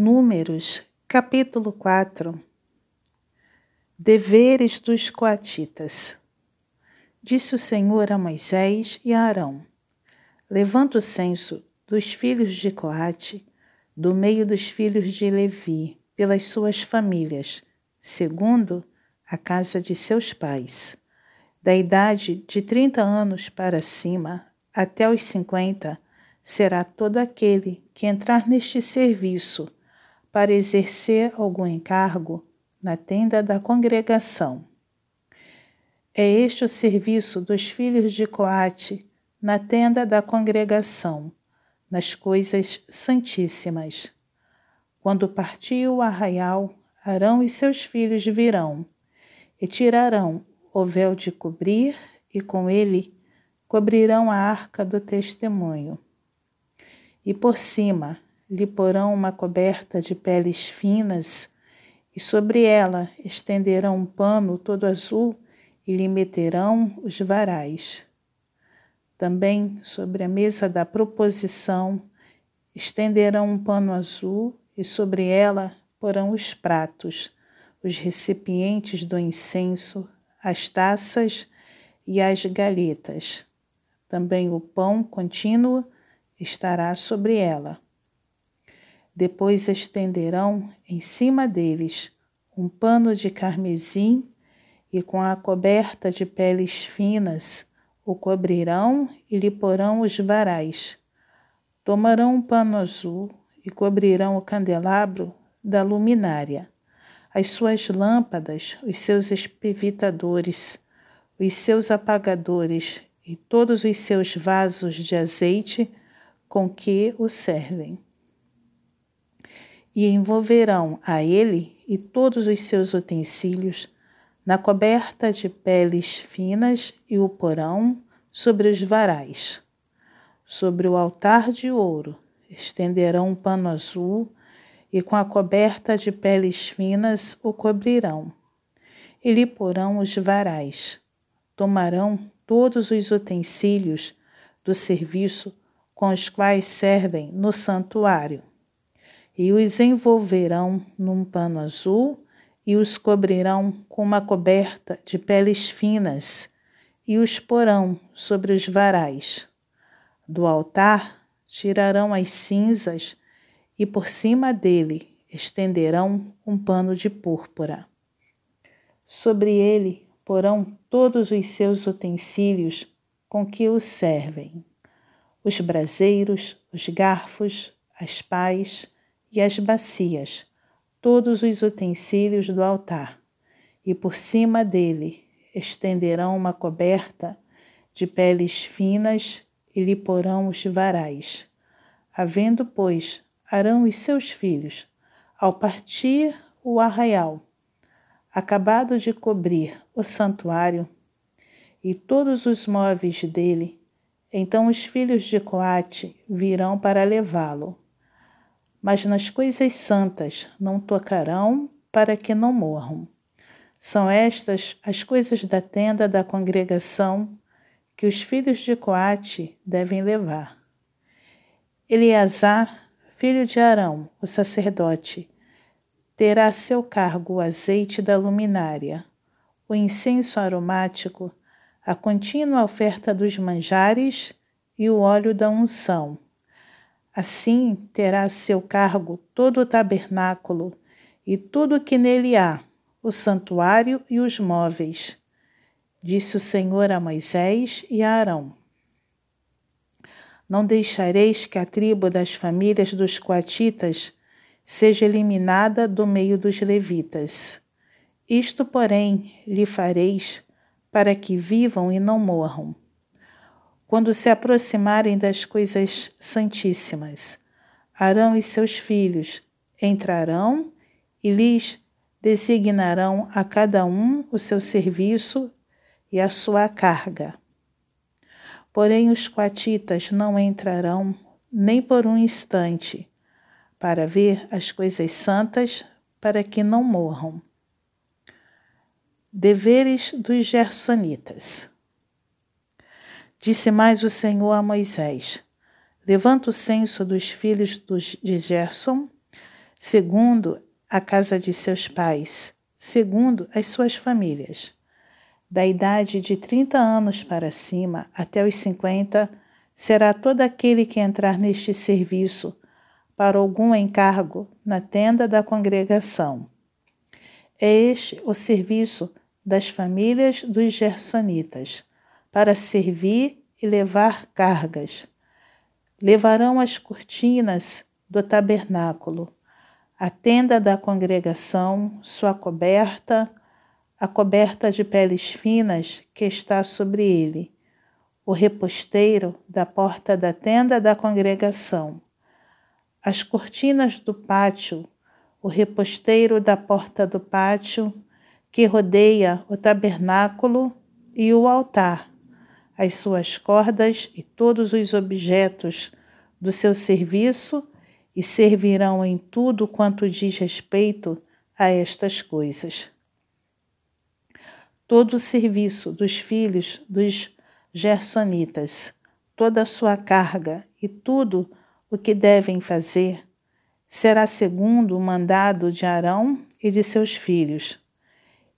Números, capítulo 4 Deveres dos Coatitas Disse o Senhor a Moisés e a Arão: Levanta o censo dos filhos de Coate, do meio dos filhos de Levi, pelas suas famílias, segundo a casa de seus pais. Da idade de trinta anos para cima até os cinquenta, será todo aquele que entrar neste serviço para exercer algum encargo na tenda da congregação. É este o serviço dos filhos de Coate na tenda da congregação, nas coisas santíssimas. Quando partiu o arraial, Arão e seus filhos virão e tirarão o véu de cobrir e com ele cobrirão a arca do testemunho. E por cima lhe porão uma coberta de peles finas, e sobre ela estenderão um pano todo azul e lhe meterão os varais. Também sobre a mesa da proposição estenderão um pano azul e sobre ela porão os pratos, os recipientes do incenso, as taças e as galhetas. Também o pão contínuo estará sobre ela. Depois estenderão em cima deles um pano de carmesim e com a coberta de peles finas o cobrirão e lhe porão os varais. Tomarão um pano azul e cobrirão o candelabro da luminária, as suas lâmpadas, os seus espevitadores, os seus apagadores e todos os seus vasos de azeite com que o servem e envolverão a ele e todos os seus utensílios na coberta de peles finas e o porão sobre os varais. Sobre o altar de ouro estenderão um pano azul e com a coberta de peles finas o cobrirão. E lhe porão os varais. Tomarão todos os utensílios do serviço com os quais servem no santuário e os envolverão num pano azul e os cobrirão com uma coberta de peles finas e os porão sobre os varais. Do altar tirarão as cinzas e por cima dele estenderão um pano de púrpura. Sobre ele porão todos os seus utensílios com que o servem: os braseiros, os garfos, as pás, e as bacias, todos os utensílios do altar, e por cima dele estenderão uma coberta de peles finas e lhe porão os varais. Havendo, pois, Arão e seus filhos, ao partir o arraial, acabado de cobrir o santuário e todos os móveis dele, então os filhos de Coate virão para levá-lo mas nas coisas santas não tocarão para que não morram. São estas as coisas da tenda da congregação que os filhos de Coate devem levar. Eleazar, filho de Arão, o sacerdote, terá a seu cargo o azeite da luminária, o incenso aromático, a contínua oferta dos manjares e o óleo da unção Assim terá a seu cargo todo o tabernáculo e tudo o que nele há, o santuário e os móveis. Disse o Senhor a Moisés e a Arão: Não deixareis que a tribo das famílias dos coatitas seja eliminada do meio dos levitas. Isto, porém, lhe fareis para que vivam e não morram quando se aproximarem das coisas santíssimas. Arão e seus filhos entrarão e lhes designarão a cada um o seu serviço e a sua carga. Porém, os quatitas não entrarão nem por um instante para ver as coisas santas, para que não morram. Deveres dos Gersonitas. Disse mais o Senhor a Moisés: Levanta o censo dos filhos de Gerson, segundo a casa de seus pais, segundo as suas famílias. Da idade de 30 anos para cima até os 50, será todo aquele que entrar neste serviço para algum encargo na tenda da congregação. É este o serviço das famílias dos gersonitas, para servir e levar cargas. Levarão as cortinas do tabernáculo, a tenda da congregação, sua coberta, a coberta de peles finas que está sobre ele, o reposteiro da porta da tenda da congregação, as cortinas do pátio, o reposteiro da porta do pátio que rodeia o tabernáculo e o altar, as suas cordas e todos os objetos do seu serviço e servirão em tudo quanto diz respeito a estas coisas. Todo o serviço dos filhos dos Gersonitas, toda a sua carga e tudo o que devem fazer, será segundo o mandado de Arão e de seus filhos,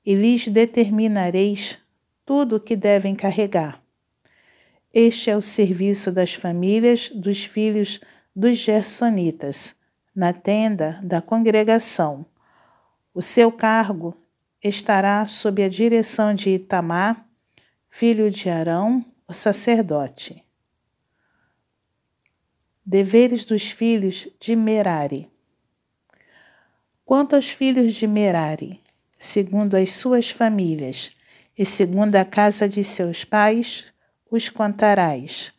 e lhes determinareis tudo o que devem carregar. Este é o serviço das famílias dos filhos dos Gersonitas, na tenda da congregação. O seu cargo estará sob a direção de Itamar, filho de Arão, o sacerdote. Deveres dos filhos de Merari. Quanto aos filhos de Merari, segundo as suas famílias e segundo a casa de seus pais, os contarás,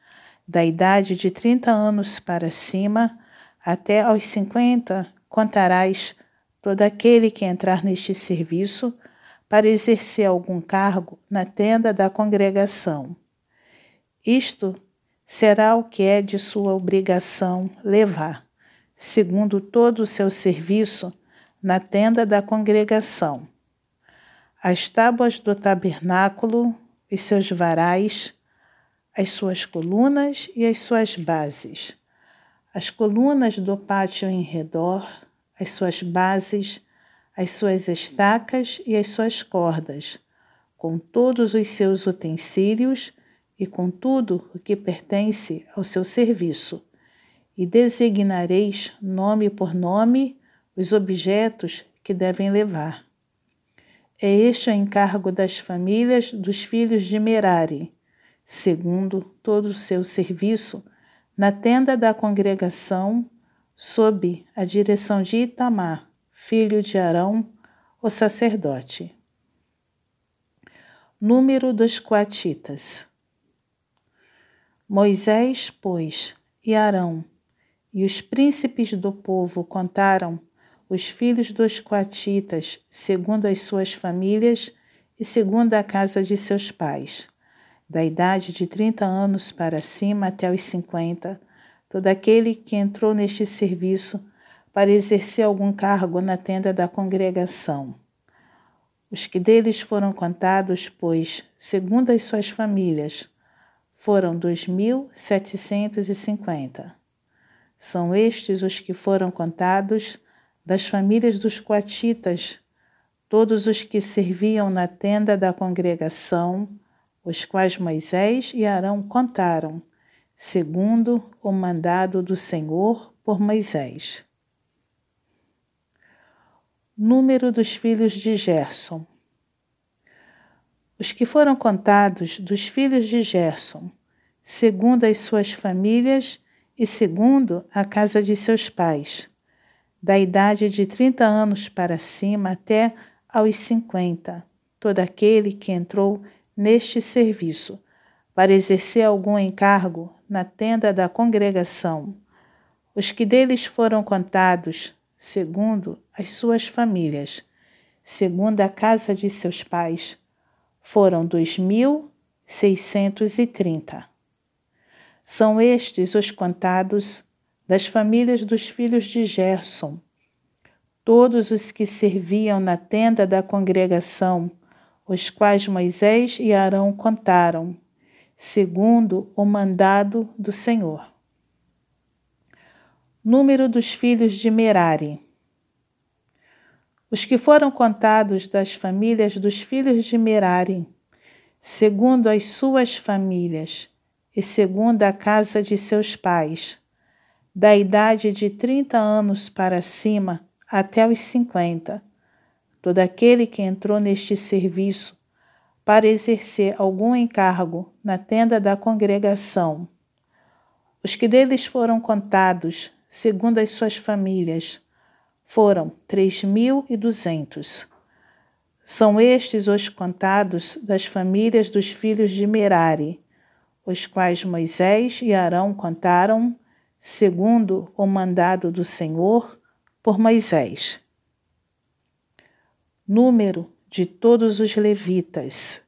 da idade de trinta anos para cima até aos cinquenta, contarás todo aquele que entrar neste serviço para exercer algum cargo na tenda da congregação. Isto será o que é de sua obrigação levar, segundo todo o seu serviço, na tenda da congregação. As tábuas do tabernáculo e seus varais, as suas colunas e as suas bases, as colunas do pátio em redor, as suas bases, as suas estacas e as suas cordas, com todos os seus utensílios e com tudo o que pertence ao seu serviço, e designareis nome por nome os objetos que devem levar. É este o encargo das famílias dos filhos de Merari segundo todo o seu serviço, na tenda da congregação, sob a direção de Itamar, filho de Arão, o sacerdote. Número dos coatitas. Moisés, pois, e Arão, e os príncipes do povo contaram os filhos dos coatitas, segundo as suas famílias e segundo a casa de seus pais da idade de 30 anos para cima até os 50, todo aquele que entrou neste serviço para exercer algum cargo na tenda da congregação. Os que deles foram contados, pois, segundo as suas famílias, foram 2.750. São estes os que foram contados das famílias dos coatitas, todos os que serviam na tenda da congregação, os quais Moisés e Arão contaram, segundo o mandado do Senhor por Moisés. Número dos filhos de Gerson. Os que foram contados dos filhos de Gerson, segundo as suas famílias e segundo a casa de seus pais, da idade de trinta anos para cima até aos cinquenta, todo aquele que entrou neste serviço, para exercer algum encargo na tenda da congregação. Os que deles foram contados, segundo as suas famílias, segundo a casa de seus pais, foram dois mil seiscentos e trinta. São estes os contados das famílias dos filhos de Gerson, todos os que serviam na tenda da congregação, os quais Moisés e Arão contaram, segundo o mandado do Senhor. Número dos filhos de Merari. Os que foram contados das famílias dos filhos de Merari, segundo as suas famílias e segundo a casa de seus pais, da idade de trinta anos para cima até os cinquenta, todo aquele que entrou neste serviço para exercer algum encargo na tenda da congregação. Os que deles foram contados, segundo as suas famílias, foram três mil e duzentos. São estes os contados das famílias dos filhos de Merari, os quais Moisés e Arão contaram, segundo o mandado do Senhor por Moisés. Número de todos os levitas.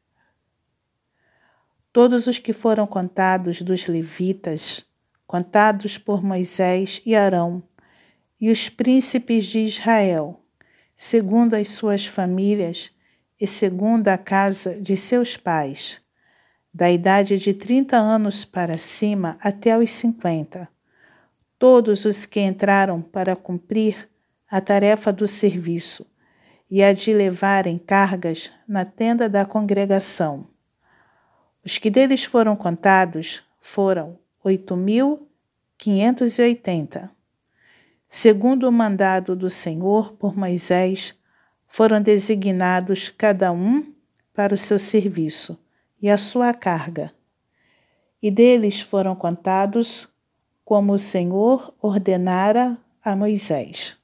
Todos os que foram contados dos levitas, contados por Moisés e Arão, e os príncipes de Israel, segundo as suas famílias e segundo a casa de seus pais, da idade de trinta anos para cima até os cinquenta, todos os que entraram para cumprir a tarefa do serviço e a de levarem cargas na tenda da congregação. Os que deles foram contados foram oito mil quinhentos e oitenta. Segundo o mandado do Senhor por Moisés, foram designados cada um para o seu serviço e a sua carga. E deles foram contados como o Senhor ordenara a Moisés.